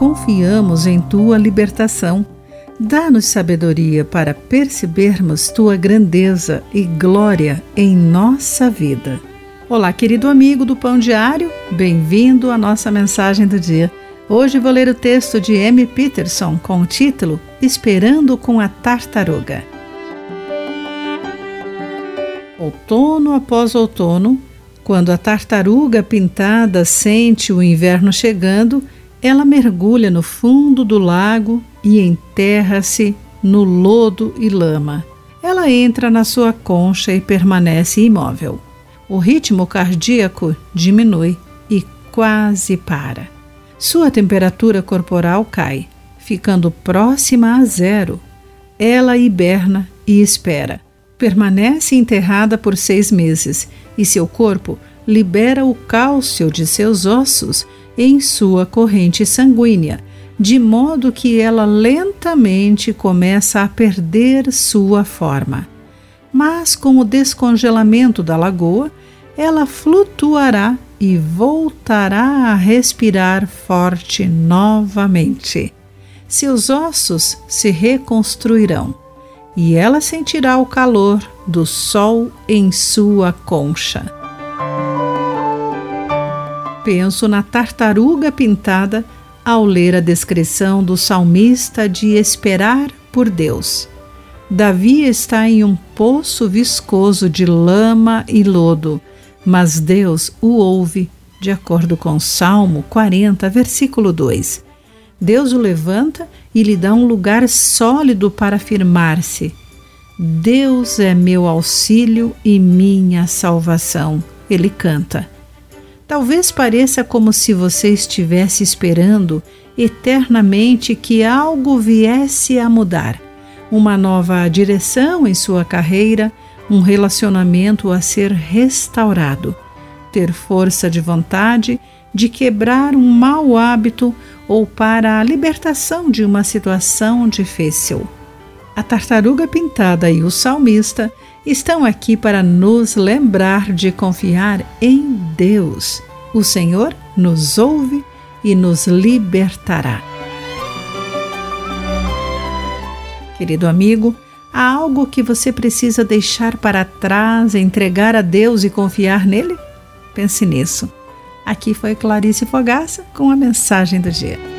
confiamos em tua libertação. Dá-nos sabedoria para percebermos tua grandeza e glória em nossa vida. Olá, querido amigo do Pão Diário, bem-vindo à nossa mensagem do dia. Hoje vou ler o texto de M. Peterson com o título Esperando com a Tartaruga. Outono após outono, quando a tartaruga pintada sente o inverno chegando, ela mergulha no fundo do lago e enterra-se no lodo e lama. Ela entra na sua concha e permanece imóvel. O ritmo cardíaco diminui e quase para. Sua temperatura corporal cai, ficando próxima a zero. Ela hiberna e espera permanece enterrada por seis meses e seu corpo libera o cálcio de seus ossos em sua corrente sanguínea, de modo que ela lentamente começa a perder sua forma. Mas com o descongelamento da lagoa, ela flutuará e voltará a respirar forte novamente. Seus ossos se reconstruirão e ela sentirá o calor do sol em sua concha. Penso na tartaruga pintada ao ler a descrição do salmista de esperar por Deus. Davi está em um poço viscoso de lama e lodo, mas Deus o ouve, de acordo com Salmo 40, versículo 2. Deus o levanta e lhe dá um lugar sólido para firmar-se. Deus é meu auxílio e minha salvação. Ele canta. Talvez pareça como se você estivesse esperando eternamente que algo viesse a mudar, uma nova direção em sua carreira, um relacionamento a ser restaurado, ter força de vontade de quebrar um mau hábito ou para a libertação de uma situação difícil. A tartaruga pintada e o salmista estão aqui para nos lembrar de confiar em Deus. O Senhor nos ouve e nos libertará. Querido amigo, há algo que você precisa deixar para trás, entregar a Deus e confiar nele? Pense nisso. Aqui foi Clarice Fogaça com a mensagem do dia.